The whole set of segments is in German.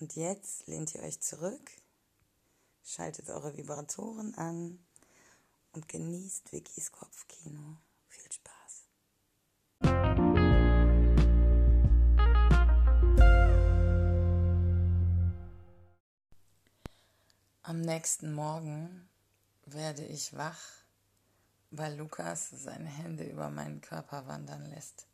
Und jetzt lehnt ihr euch zurück, schaltet eure Vibratoren an und genießt Vickys Kopfkino. Viel Spaß. Am nächsten Morgen werde ich wach, weil Lukas seine Hände über meinen Körper wandern lässt.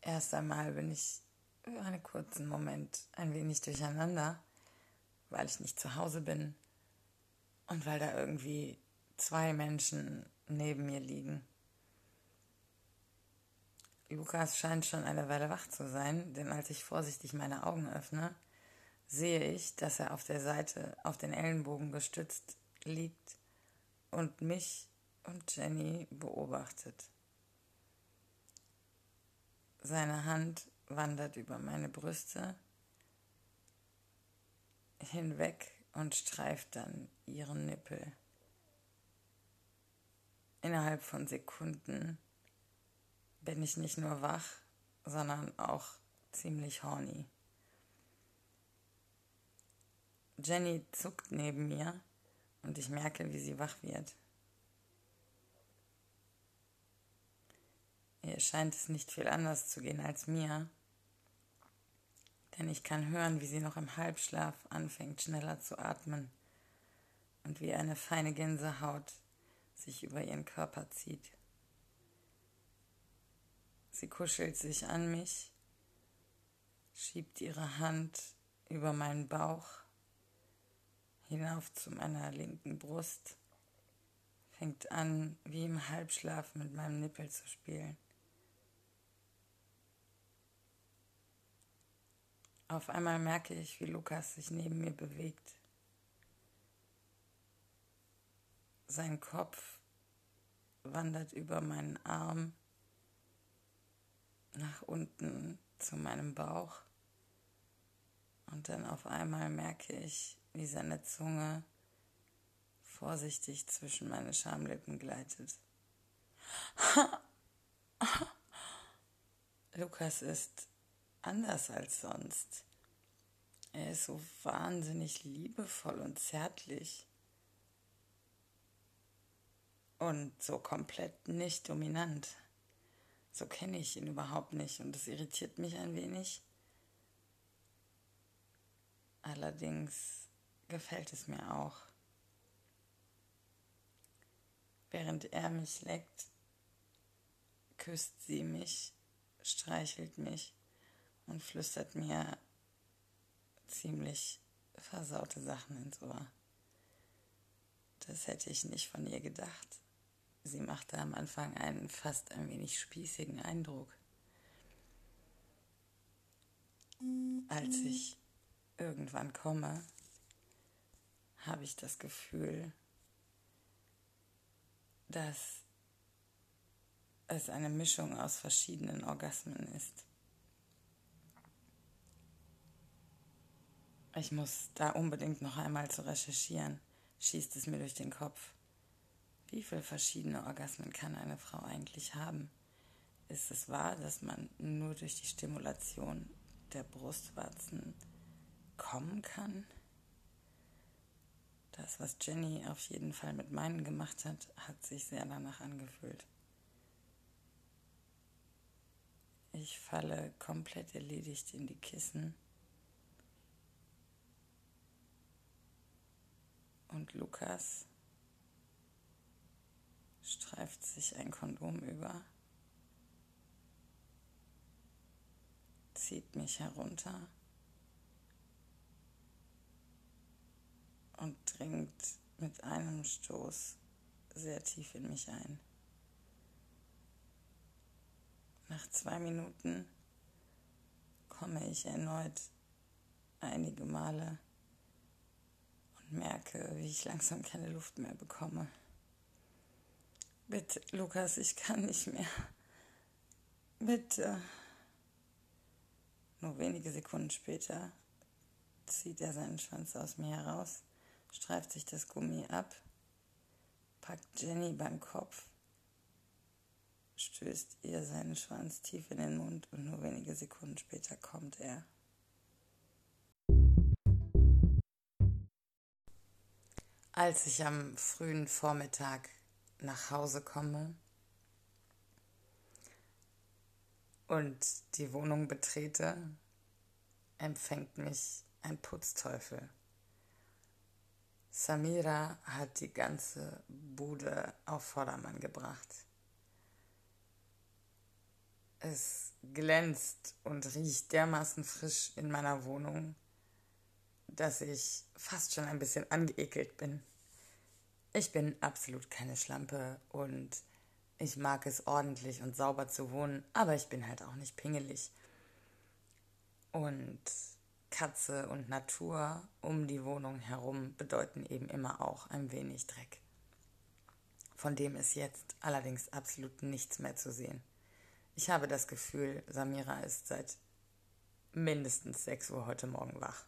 Erst einmal bin ich für einen kurzen Moment ein wenig durcheinander, weil ich nicht zu Hause bin und weil da irgendwie zwei Menschen neben mir liegen. Lukas scheint schon eine Weile wach zu sein, denn als ich vorsichtig meine Augen öffne, sehe ich, dass er auf der Seite auf den Ellenbogen gestützt liegt und mich und Jenny beobachtet. Seine Hand wandert über meine Brüste hinweg und streift dann ihren Nippel. Innerhalb von Sekunden bin ich nicht nur wach, sondern auch ziemlich horny. Jenny zuckt neben mir und ich merke, wie sie wach wird. Ihr scheint es nicht viel anders zu gehen als mir, denn ich kann hören, wie sie noch im Halbschlaf anfängt schneller zu atmen und wie eine feine Gänsehaut sich über ihren Körper zieht. Sie kuschelt sich an mich, schiebt ihre Hand über meinen Bauch hinauf zu meiner linken Brust, fängt an, wie im Halbschlaf mit meinem Nippel zu spielen. Auf einmal merke ich, wie Lukas sich neben mir bewegt. Sein Kopf wandert über meinen Arm nach unten zu meinem Bauch. Und dann auf einmal merke ich, wie seine Zunge vorsichtig zwischen meine Schamlippen gleitet. Lukas ist anders als sonst. Er ist so wahnsinnig liebevoll und zärtlich. Und so komplett nicht dominant. So kenne ich ihn überhaupt nicht und das irritiert mich ein wenig. Allerdings gefällt es mir auch. Während er mich leckt, küsst sie mich, streichelt mich und flüstert mir ziemlich versaute Sachen ins Ohr. Das hätte ich nicht von ihr gedacht. Sie machte am Anfang einen fast ein wenig spießigen Eindruck. Als ich irgendwann komme, habe ich das Gefühl, dass es eine Mischung aus verschiedenen Orgasmen ist. Ich muss da unbedingt noch einmal zu recherchieren, schießt es mir durch den Kopf. Wie viele verschiedene Orgasmen kann eine Frau eigentlich haben? Ist es wahr, dass man nur durch die Stimulation der Brustwarzen kommen kann? Das, was Jenny auf jeden Fall mit meinen gemacht hat, hat sich sehr danach angefühlt. Ich falle komplett erledigt in die Kissen Und Lukas streift sich ein Kondom über, zieht mich herunter und dringt mit einem Stoß sehr tief in mich ein. Nach zwei Minuten komme ich erneut einige Male merke, wie ich langsam keine Luft mehr bekomme. Bitte, Lukas, ich kann nicht mehr. Bitte. Nur wenige Sekunden später zieht er seinen Schwanz aus mir heraus, streift sich das Gummi ab, packt Jenny beim Kopf, stößt ihr seinen Schwanz tief in den Mund und nur wenige Sekunden später kommt er. Als ich am frühen Vormittag nach Hause komme und die Wohnung betrete, empfängt mich ein Putzteufel. Samira hat die ganze Bude auf Vordermann gebracht. Es glänzt und riecht dermaßen frisch in meiner Wohnung, dass ich fast schon ein bisschen angeekelt bin. Ich bin absolut keine Schlampe und ich mag es ordentlich und sauber zu wohnen, aber ich bin halt auch nicht pingelig. Und Katze und Natur um die Wohnung herum bedeuten eben immer auch ein wenig Dreck. Von dem ist jetzt allerdings absolut nichts mehr zu sehen. Ich habe das Gefühl, Samira ist seit mindestens 6 Uhr heute Morgen wach.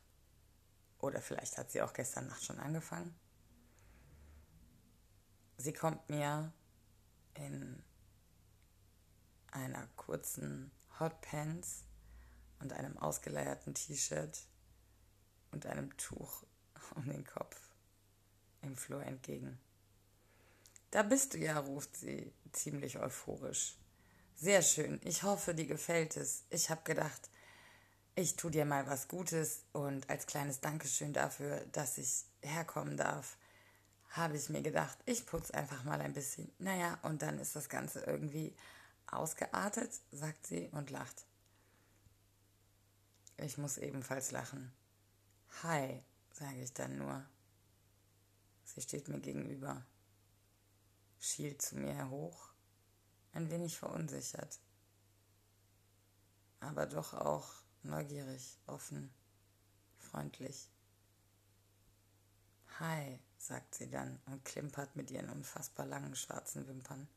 Oder vielleicht hat sie auch gestern Nacht schon angefangen. Sie kommt mir in einer kurzen Hotpants und einem ausgeleierten T-Shirt und einem Tuch um den Kopf im Flur entgegen. Da bist du ja, ruft sie ziemlich euphorisch. Sehr schön. Ich hoffe, dir gefällt es. Ich habe gedacht, ich tu dir mal was Gutes und als kleines Dankeschön dafür, dass ich herkommen darf, habe ich mir gedacht, ich putze einfach mal ein bisschen. Naja, und dann ist das Ganze irgendwie ausgeartet, sagt sie und lacht. Ich muss ebenfalls lachen. Hi, sage ich dann nur. Sie steht mir gegenüber, schielt zu mir hoch, ein wenig verunsichert, aber doch auch neugierig, offen, freundlich. Hi, sagt sie dann und klimpert mit ihren unfassbar langen schwarzen Wimpern.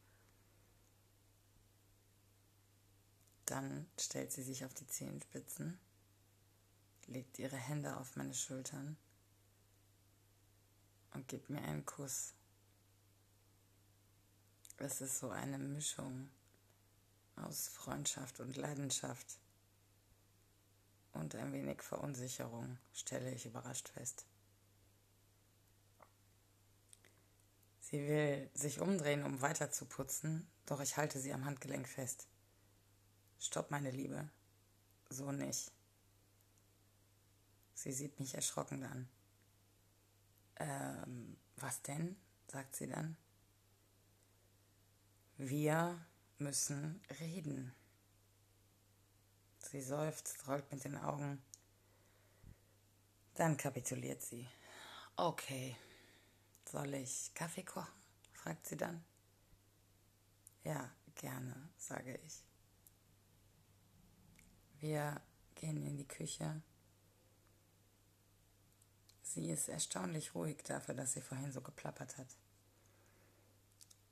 Dann stellt sie sich auf die Zehenspitzen, legt ihre Hände auf meine Schultern und gibt mir einen Kuss. Es ist so eine Mischung aus Freundschaft und Leidenschaft und ein wenig Verunsicherung, stelle ich überrascht fest. Sie will sich umdrehen, um weiter zu putzen, doch ich halte sie am Handgelenk fest. Stopp, meine Liebe. So nicht. Sie sieht mich erschrocken an. Ähm, was denn? sagt sie dann. Wir müssen reden. Sie seufzt, rollt mit den Augen. Dann kapituliert sie. Okay. Soll ich Kaffee kochen? fragt sie dann. Ja, gerne, sage ich. Wir gehen in die Küche. Sie ist erstaunlich ruhig dafür, dass sie vorhin so geplappert hat.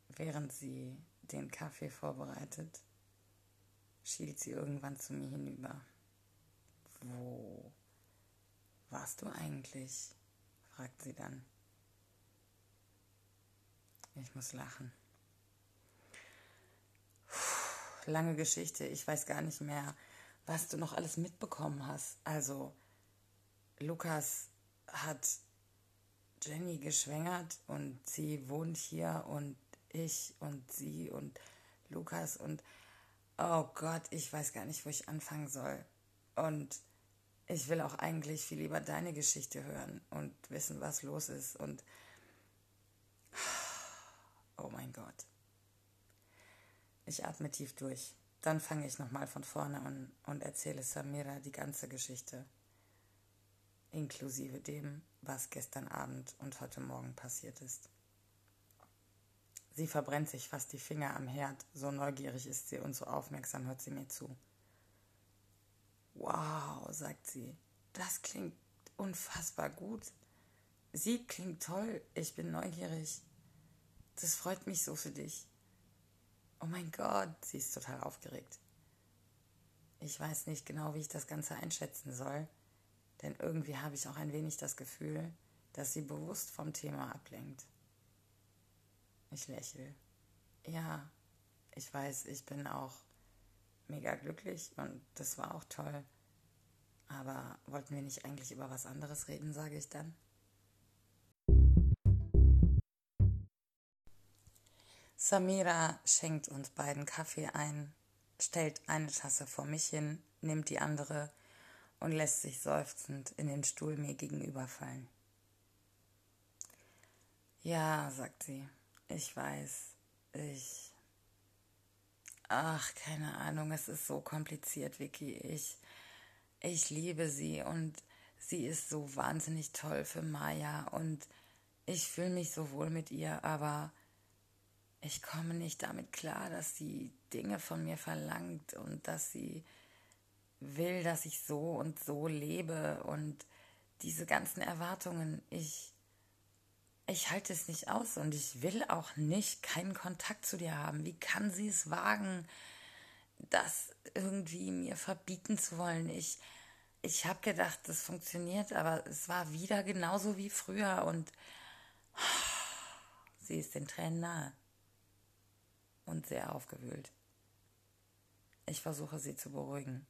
Während sie den Kaffee vorbereitet, schielt sie irgendwann zu mir hinüber. Wo warst du eigentlich? fragt sie dann. Ich muss lachen. Lange Geschichte. Ich weiß gar nicht mehr, was du noch alles mitbekommen hast. Also, Lukas hat Jenny geschwängert und sie wohnt hier und ich und sie und Lukas und oh Gott, ich weiß gar nicht, wo ich anfangen soll. Und ich will auch eigentlich viel lieber deine Geschichte hören und wissen, was los ist. Und oh mein Gott. Ich atme tief durch. Dann fange ich nochmal von vorne an und erzähle Samira die ganze Geschichte, inklusive dem, was gestern Abend und heute Morgen passiert ist. Sie verbrennt sich fast die Finger am Herd, so neugierig ist sie und so aufmerksam hört sie mir zu. Wow, sagt sie, das klingt unfassbar gut. Sie klingt toll, ich bin neugierig. Das freut mich so für dich. Oh mein Gott, sie ist total aufgeregt. Ich weiß nicht genau, wie ich das Ganze einschätzen soll, denn irgendwie habe ich auch ein wenig das Gefühl, dass sie bewusst vom Thema ablenkt. Ich lächle. Ja, ich weiß, ich bin auch mega glücklich und das war auch toll. Aber wollten wir nicht eigentlich über was anderes reden, sage ich dann. Samira schenkt uns beiden Kaffee ein, stellt eine Tasse vor mich hin, nimmt die andere und lässt sich seufzend in den Stuhl mir gegenüberfallen. Ja, sagt sie, ich weiß, ich. Ach, keine Ahnung, es ist so kompliziert, Vicky. Ich, ich liebe sie und sie ist so wahnsinnig toll für Maya und ich fühle mich so wohl mit ihr, aber ich komme nicht damit klar, dass sie Dinge von mir verlangt und dass sie will, dass ich so und so lebe und diese ganzen Erwartungen, ich ich halte es nicht aus und ich will auch nicht keinen Kontakt zu dir haben. Wie kann sie es wagen, das irgendwie mir verbieten zu wollen? Ich ich habe gedacht, das funktioniert, aber es war wieder genauso wie früher und sie ist den Tränen nahe und sehr aufgewühlt. Ich versuche sie zu beruhigen.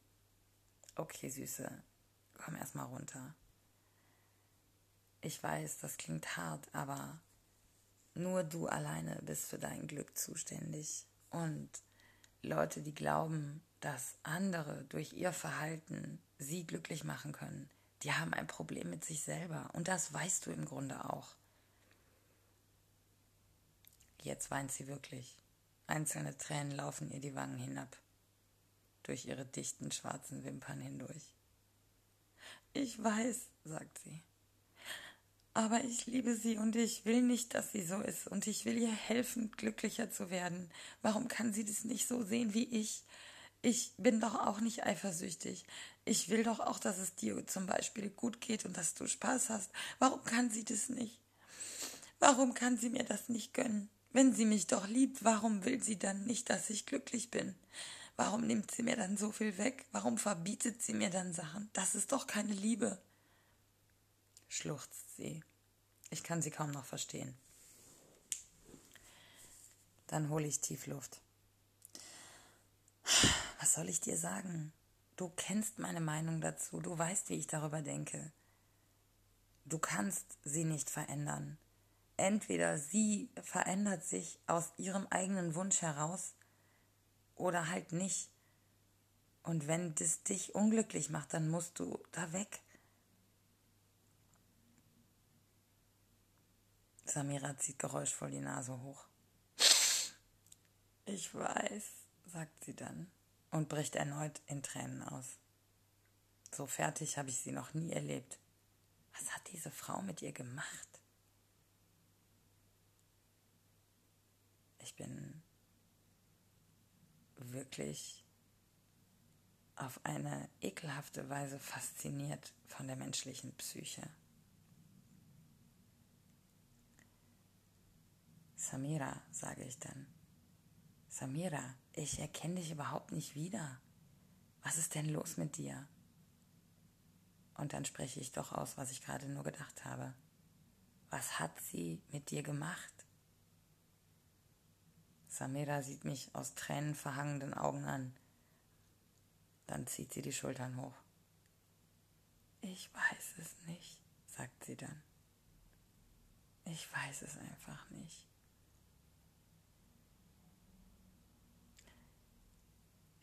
Okay, Süße, komm erstmal runter. Ich weiß, das klingt hart, aber nur du alleine bist für dein Glück zuständig. Und Leute, die glauben, dass andere durch ihr Verhalten sie glücklich machen können, die haben ein Problem mit sich selber. Und das weißt du im Grunde auch. Jetzt weint sie wirklich. Einzelne Tränen laufen ihr die Wangen hinab, durch ihre dichten schwarzen Wimpern hindurch. Ich weiß, sagt sie. Aber ich liebe sie und ich will nicht, dass sie so ist und ich will ihr helfen, glücklicher zu werden. Warum kann sie das nicht so sehen wie ich? Ich bin doch auch nicht eifersüchtig. Ich will doch auch, dass es dir zum Beispiel gut geht und dass du Spaß hast. Warum kann sie das nicht? Warum kann sie mir das nicht gönnen? Wenn sie mich doch liebt, warum will sie dann nicht, dass ich glücklich bin? Warum nimmt sie mir dann so viel weg? Warum verbietet sie mir dann Sachen? Das ist doch keine Liebe. Schluchzt sie. Ich kann sie kaum noch verstehen. Dann hole ich tief Luft. Was soll ich dir sagen? Du kennst meine Meinung dazu, du weißt, wie ich darüber denke. Du kannst sie nicht verändern entweder sie verändert sich aus ihrem eigenen Wunsch heraus oder halt nicht. Und wenn das dich unglücklich macht, dann musst du da weg. Samira zieht geräuschvoll die Nase hoch. Ich weiß, sagt sie dann und bricht erneut in Tränen aus. So fertig habe ich sie noch nie erlebt. Was hat diese Frau mit ihr gemacht? Ich bin wirklich auf eine ekelhafte Weise fasziniert von der menschlichen Psyche. Samira, sage ich dann. Samira, ich erkenne dich überhaupt nicht wieder. Was ist denn los mit dir? Und dann spreche ich doch aus, was ich gerade nur gedacht habe. Was hat sie mit dir gemacht? Samira sieht mich aus Tränen verhangenen Augen an. Dann zieht sie die Schultern hoch. Ich weiß es nicht, sagt sie dann. Ich weiß es einfach nicht.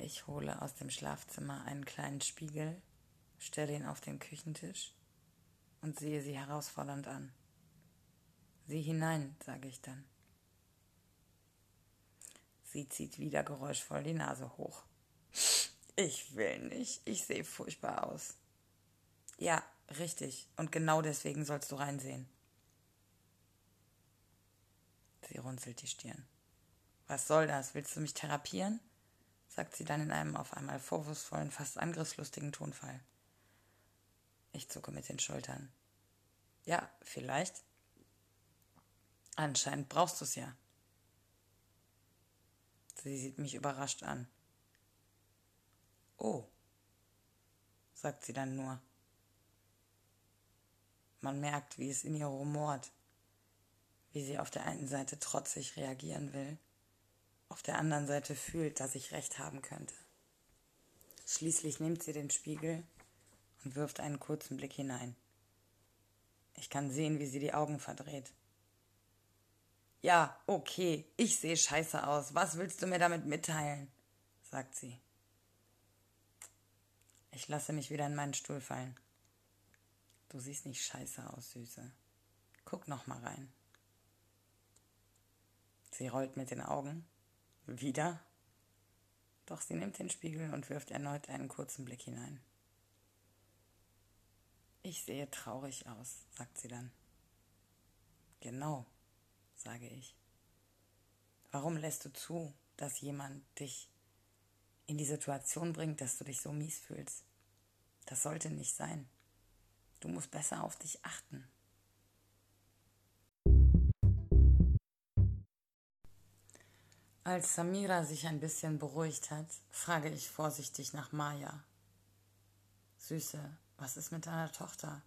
Ich hole aus dem Schlafzimmer einen kleinen Spiegel, stelle ihn auf den Küchentisch und sehe sie herausfordernd an. Sieh hinein, sage ich dann. Sie zieht wieder geräuschvoll die Nase hoch. Ich will nicht. Ich sehe furchtbar aus. Ja, richtig. Und genau deswegen sollst du reinsehen. Sie runzelt die Stirn. Was soll das? Willst du mich therapieren? Sagt sie dann in einem auf einmal vorwurfsvollen, fast angriffslustigen Tonfall. Ich zucke mit den Schultern. Ja, vielleicht. Anscheinend brauchst du es ja. Sie sieht mich überrascht an. Oh, sagt sie dann nur. Man merkt, wie es in ihr rumort, wie sie auf der einen Seite trotzig reagieren will, auf der anderen Seite fühlt, dass ich recht haben könnte. Schließlich nimmt sie den Spiegel und wirft einen kurzen Blick hinein. Ich kann sehen, wie sie die Augen verdreht. Ja, okay, ich sehe scheiße aus. Was willst du mir damit mitteilen? sagt sie. Ich lasse mich wieder in meinen Stuhl fallen. Du siehst nicht scheiße aus, Süße. Guck noch mal rein. Sie rollt mit den Augen. Wieder? Doch sie nimmt den Spiegel und wirft erneut einen kurzen Blick hinein. Ich sehe traurig aus, sagt sie dann. Genau, sage ich. Warum lässt du zu, dass jemand dich in die Situation bringt, dass du dich so mies fühlst? Das sollte nicht sein. Du musst besser auf dich achten. Als Samira sich ein bisschen beruhigt hat, frage ich vorsichtig nach Maya. Süße, was ist mit deiner Tochter?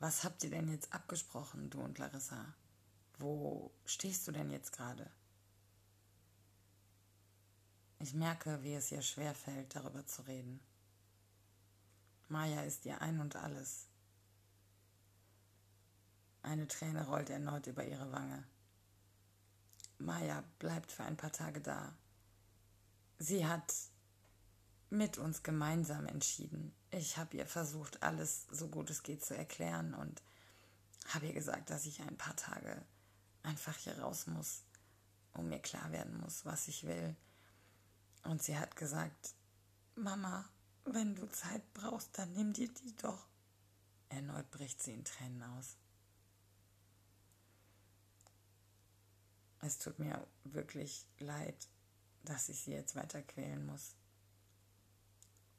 Was habt ihr denn jetzt abgesprochen, du und Larissa? Wo stehst du denn jetzt gerade? Ich merke, wie es ihr schwerfällt, darüber zu reden. Maya ist ihr ein und alles. Eine Träne rollt erneut über ihre Wange. Maya bleibt für ein paar Tage da. Sie hat mit uns gemeinsam entschieden. Ich habe ihr versucht, alles so gut es geht zu erklären und habe ihr gesagt, dass ich ein paar Tage einfach hier raus muss, um mir klar werden muss, was ich will. Und sie hat gesagt, Mama, wenn du Zeit brauchst, dann nimm dir die doch. Erneut bricht sie in Tränen aus. Es tut mir wirklich leid, dass ich sie jetzt weiter quälen muss.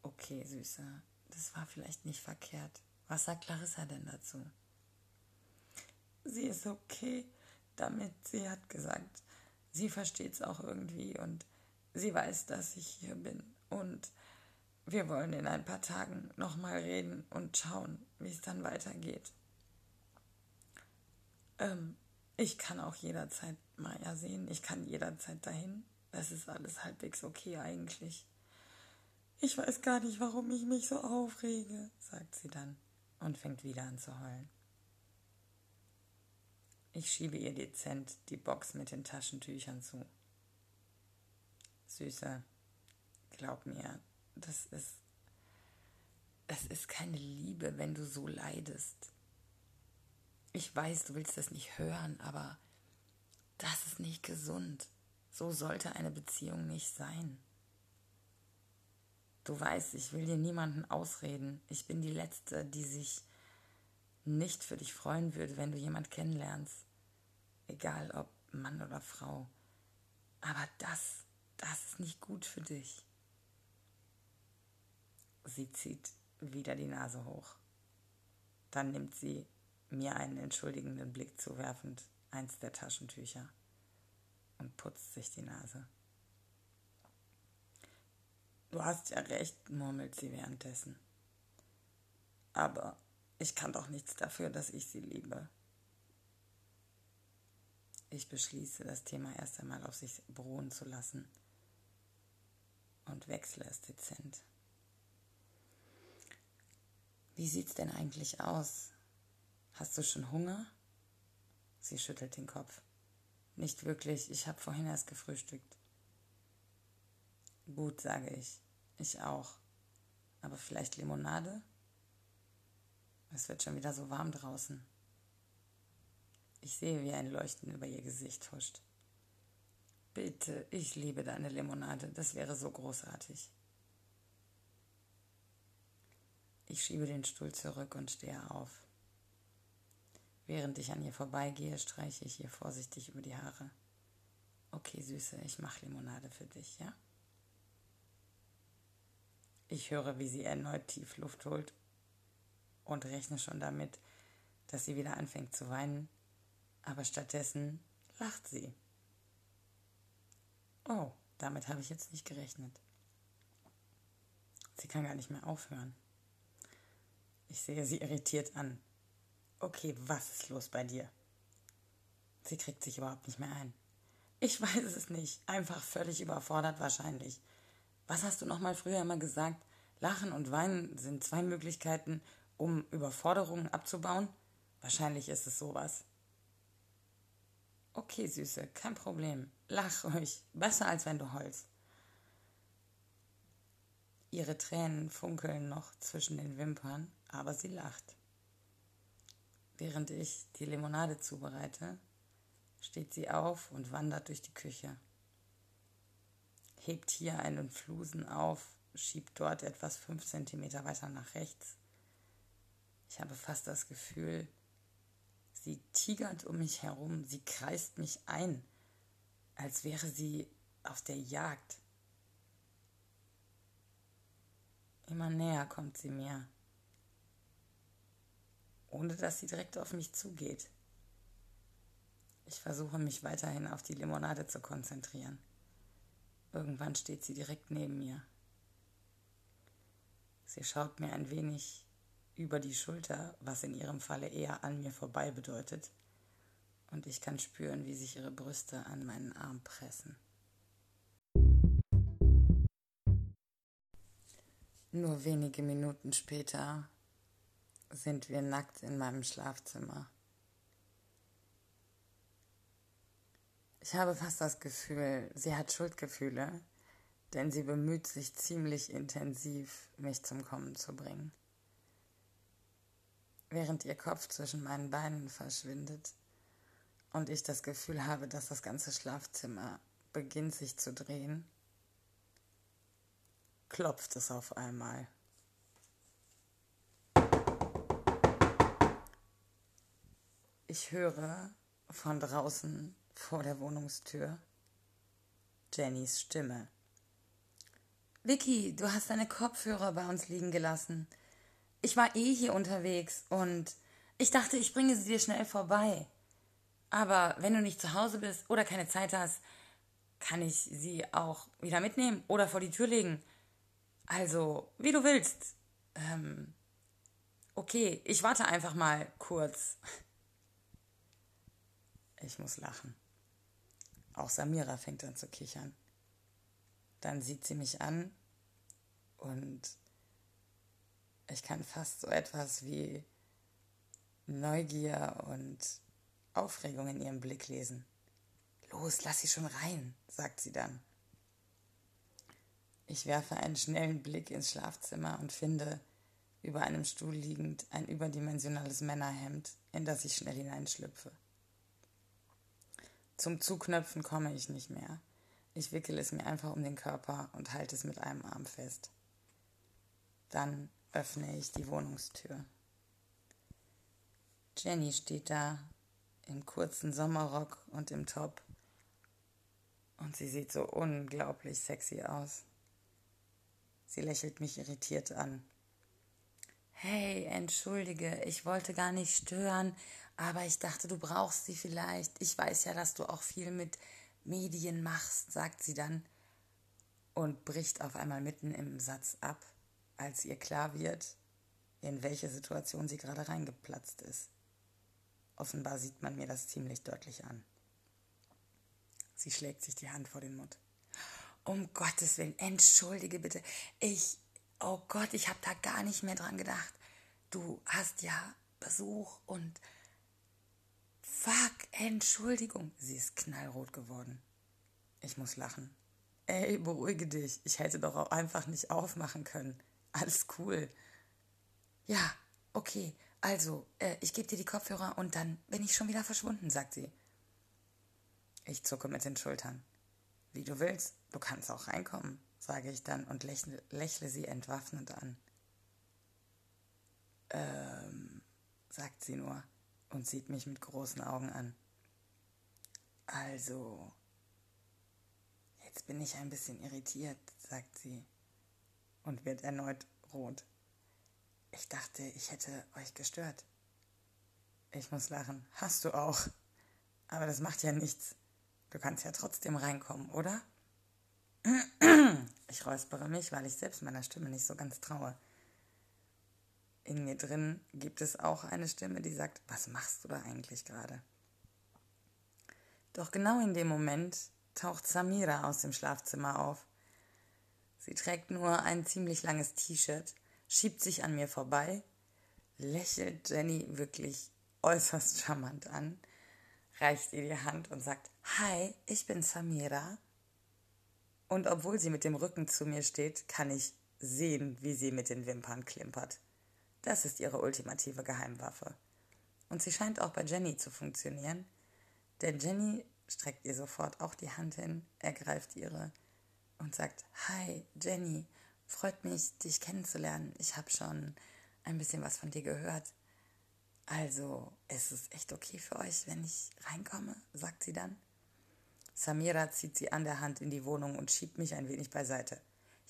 Okay, Süße, das war vielleicht nicht verkehrt. Was sagt Clarissa denn dazu? Sie ist okay damit. Sie hat gesagt, sie versteht es auch irgendwie und sie weiß, dass ich hier bin. Und wir wollen in ein paar Tagen nochmal reden und schauen, wie es dann weitergeht. Ähm, ich kann auch jederzeit Maya sehen. Ich kann jederzeit dahin. Das ist alles halbwegs okay eigentlich. Ich weiß gar nicht, warum ich mich so aufrege, sagt sie dann und fängt wieder an zu heulen. Ich schiebe ihr dezent die Box mit den Taschentüchern zu. Süße, glaub mir, das ist. Das ist keine Liebe, wenn du so leidest. Ich weiß, du willst das nicht hören, aber das ist nicht gesund. So sollte eine Beziehung nicht sein. Du weißt, ich will dir niemanden ausreden. Ich bin die Letzte, die sich nicht für dich freuen würde, wenn du jemand kennenlernst. Egal ob Mann oder Frau. Aber das, das ist nicht gut für dich. Sie zieht wieder die Nase hoch. Dann nimmt sie, mir einen entschuldigenden Blick zuwerfend, eins der Taschentücher und putzt sich die Nase. Du hast ja recht, murmelt sie währenddessen. Aber ich kann doch nichts dafür, dass ich sie liebe. Ich beschließe, das Thema erst einmal auf sich beruhen zu lassen und wechsle es dezent. Wie sieht's denn eigentlich aus? Hast du schon Hunger? Sie schüttelt den Kopf. Nicht wirklich, ich habe vorhin erst gefrühstückt. Gut, sage ich. Ich auch. Aber vielleicht Limonade? Es wird schon wieder so warm draußen. Ich sehe, wie ein Leuchten über ihr Gesicht huscht. Bitte, ich liebe deine Limonade. Das wäre so großartig. Ich schiebe den Stuhl zurück und stehe auf. Während ich an ihr vorbeigehe, streiche ich ihr vorsichtig über die Haare. Okay, Süße, ich mache Limonade für dich, ja? Ich höre, wie sie erneut tief Luft holt und rechne schon damit, dass sie wieder anfängt zu weinen, aber stattdessen lacht sie. Oh, damit habe ich jetzt nicht gerechnet. Sie kann gar nicht mehr aufhören. Ich sehe sie irritiert an. Okay, was ist los bei dir? Sie kriegt sich überhaupt nicht mehr ein. Ich weiß es nicht. Einfach völlig überfordert wahrscheinlich. Was hast du noch mal früher immer gesagt? Lachen und Weinen sind zwei Möglichkeiten, um Überforderungen abzubauen? Wahrscheinlich ist es sowas. Okay, Süße, kein Problem. Lach ruhig. Besser als wenn du heulst. Ihre Tränen funkeln noch zwischen den Wimpern, aber sie lacht. Während ich die Limonade zubereite, steht sie auf und wandert durch die Küche. Hebt hier einen Flusen auf, schiebt dort etwas fünf Zentimeter weiter nach rechts. Ich habe fast das Gefühl, Sie tigert um mich herum, sie kreist mich ein, als wäre sie auf der Jagd. Immer näher kommt sie mir, ohne dass sie direkt auf mich zugeht. Ich versuche mich weiterhin auf die Limonade zu konzentrieren. Irgendwann steht sie direkt neben mir. Sie schaut mir ein wenig über die Schulter, was in ihrem Falle eher an mir vorbei bedeutet, und ich kann spüren, wie sich ihre Brüste an meinen Arm pressen. Nur wenige Minuten später sind wir nackt in meinem Schlafzimmer. Ich habe fast das Gefühl, sie hat Schuldgefühle, denn sie bemüht sich ziemlich intensiv, mich zum Kommen zu bringen während ihr Kopf zwischen meinen Beinen verschwindet und ich das Gefühl habe, dass das ganze Schlafzimmer beginnt sich zu drehen, klopft es auf einmal. Ich höre von draußen vor der Wohnungstür Jennys Stimme. Vicky, du hast deine Kopfhörer bei uns liegen gelassen ich war eh hier unterwegs und ich dachte, ich bringe sie dir schnell vorbei. Aber wenn du nicht zu Hause bist oder keine Zeit hast, kann ich sie auch wieder mitnehmen oder vor die Tür legen. Also, wie du willst. Ähm, okay, ich warte einfach mal kurz. Ich muss lachen. Auch Samira fängt an zu kichern. Dann sieht sie mich an und ich kann fast so etwas wie Neugier und Aufregung in ihrem Blick lesen. Los, lass sie schon rein, sagt sie dann. Ich werfe einen schnellen Blick ins Schlafzimmer und finde über einem Stuhl liegend ein überdimensionales Männerhemd, in das ich schnell hineinschlüpfe. Zum Zuknöpfen komme ich nicht mehr. Ich wickel es mir einfach um den Körper und halte es mit einem Arm fest. Dann öffne ich die Wohnungstür. Jenny steht da im kurzen Sommerrock und im Top. Und sie sieht so unglaublich sexy aus. Sie lächelt mich irritiert an. Hey, entschuldige, ich wollte gar nicht stören, aber ich dachte, du brauchst sie vielleicht. Ich weiß ja, dass du auch viel mit Medien machst, sagt sie dann und bricht auf einmal mitten im Satz ab als ihr klar wird, in welche Situation sie gerade reingeplatzt ist. Offenbar sieht man mir das ziemlich deutlich an. Sie schlägt sich die Hand vor den Mund. Um Gottes Willen, entschuldige bitte. Ich, oh Gott, ich habe da gar nicht mehr dran gedacht. Du hast ja Besuch und Fuck, Entschuldigung. Sie ist knallrot geworden. Ich muss lachen. Ey, beruhige dich. Ich hätte doch auch einfach nicht aufmachen können. Alles cool. Ja, okay. Also, äh, ich gebe dir die Kopfhörer und dann bin ich schon wieder verschwunden, sagt sie. Ich zucke mit den Schultern. Wie du willst, du kannst auch reinkommen, sage ich dann und lächle, lächle sie entwaffnend an. Ähm, sagt sie nur und sieht mich mit großen Augen an. Also, jetzt bin ich ein bisschen irritiert, sagt sie und wird erneut rot. Ich dachte, ich hätte euch gestört. Ich muss lachen. Hast du auch. Aber das macht ja nichts. Du kannst ja trotzdem reinkommen, oder? Ich räuspere mich, weil ich selbst meiner Stimme nicht so ganz traue. In mir drin gibt es auch eine Stimme, die sagt, was machst du da eigentlich gerade? Doch genau in dem Moment taucht Samira aus dem Schlafzimmer auf. Sie trägt nur ein ziemlich langes T-Shirt, schiebt sich an mir vorbei, lächelt Jenny wirklich äußerst charmant an, reicht ihr die Hand und sagt, Hi, ich bin Samira. Und obwohl sie mit dem Rücken zu mir steht, kann ich sehen, wie sie mit den Wimpern klimpert. Das ist ihre ultimative Geheimwaffe. Und sie scheint auch bei Jenny zu funktionieren, denn Jenny streckt ihr sofort auch die Hand hin, ergreift ihre und sagt, Hi, Jenny, freut mich, dich kennenzulernen. Ich habe schon ein bisschen was von dir gehört. Also, es ist echt okay für euch, wenn ich reinkomme, sagt sie dann. Samira zieht sie an der Hand in die Wohnung und schiebt mich ein wenig beiseite.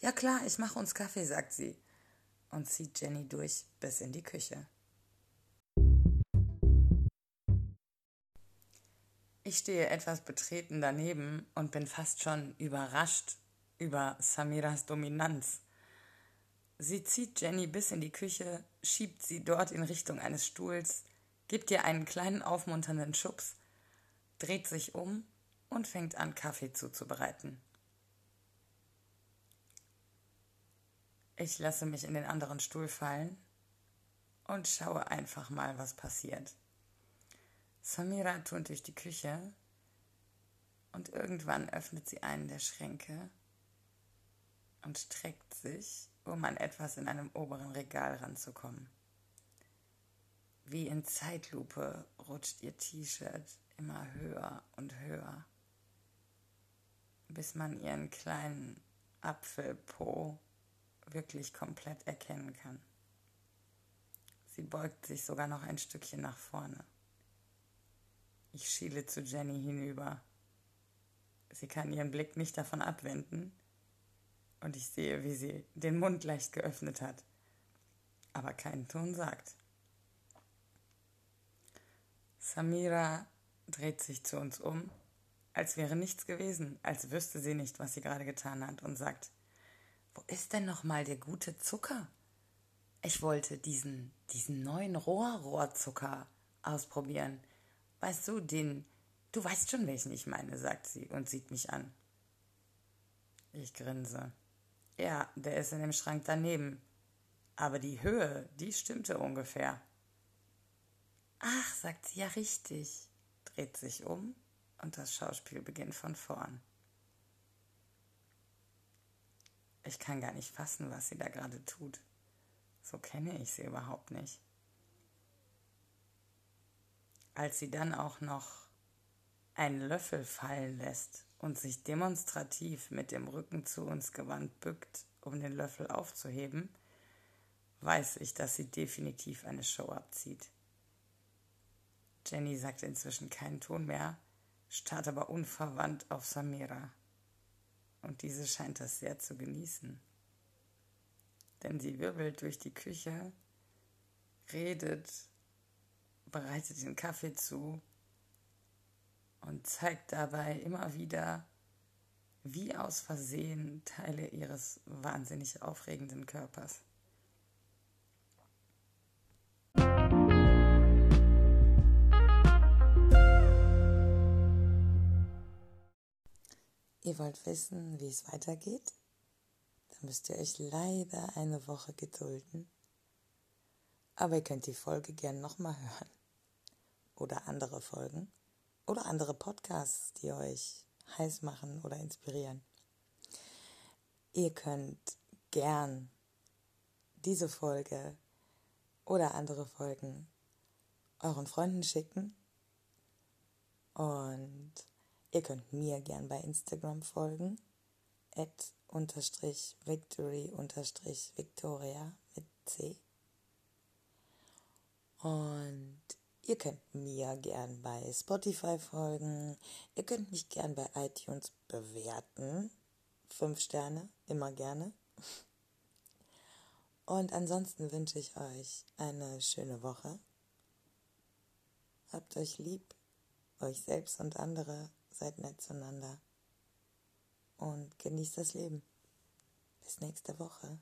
Ja klar, ich mache uns Kaffee, sagt sie und zieht Jenny durch bis in die Küche. Ich stehe etwas betreten daneben und bin fast schon überrascht über Samiras Dominanz. Sie zieht Jenny bis in die Küche, schiebt sie dort in Richtung eines Stuhls, gibt ihr einen kleinen aufmunternden Schubs, dreht sich um und fängt an, Kaffee zuzubereiten. Ich lasse mich in den anderen Stuhl fallen und schaue einfach mal, was passiert. Samira turnt durch die Küche und irgendwann öffnet sie einen der Schränke und streckt sich um an etwas in einem oberen Regal ranzukommen. Wie in Zeitlupe rutscht ihr T-Shirt immer höher und höher, bis man ihren kleinen Apfelpo wirklich komplett erkennen kann. Sie beugt sich sogar noch ein Stückchen nach vorne. Ich schiele zu Jenny hinüber. Sie kann ihren Blick nicht davon abwenden, und ich sehe, wie sie den Mund leicht geöffnet hat, aber keinen Ton sagt. Samira dreht sich zu uns um, als wäre nichts gewesen, als wüsste sie nicht, was sie gerade getan hat, und sagt, wo ist denn noch mal der gute Zucker? Ich wollte diesen, diesen neuen Rohrrohrzucker ausprobieren. Weißt du, den, du weißt schon, welchen ich meine, sagt sie und sieht mich an. Ich grinse. Ja, der ist in dem Schrank daneben. Aber die Höhe, die stimmte ungefähr. Ach, sagt sie ja richtig, dreht sich um und das Schauspiel beginnt von vorn. Ich kann gar nicht fassen, was sie da gerade tut. So kenne ich sie überhaupt nicht. Als sie dann auch noch einen Löffel fallen lässt und sich demonstrativ mit dem Rücken zu uns gewandt bückt, um den Löffel aufzuheben, weiß ich, dass sie definitiv eine Show abzieht. Jenny sagt inzwischen keinen Ton mehr, starrt aber unverwandt auf Samira. Und diese scheint das sehr zu genießen. Denn sie wirbelt durch die Küche, redet, bereitet den Kaffee zu und zeigt dabei immer wieder, wie aus Versehen Teile ihres wahnsinnig aufregenden Körpers. Ihr wollt wissen, wie es weitergeht? Dann müsst ihr euch leider eine Woche gedulden. Aber ihr könnt die Folge gern nochmal hören. Oder andere Folgen oder andere Podcasts, die euch heiß machen oder inspirieren. Ihr könnt gern diese Folge oder andere Folgen euren Freunden schicken und Ihr könnt mir gern bei Instagram folgen. At unterstrich victory unterstrich victoria mit C. Und ihr könnt mir gern bei Spotify folgen. Ihr könnt mich gern bei iTunes bewerten. Fünf Sterne, immer gerne. Und ansonsten wünsche ich euch eine schöne Woche. Habt euch lieb, euch selbst und andere, seid nett zueinander und genießt das Leben. Bis nächste Woche.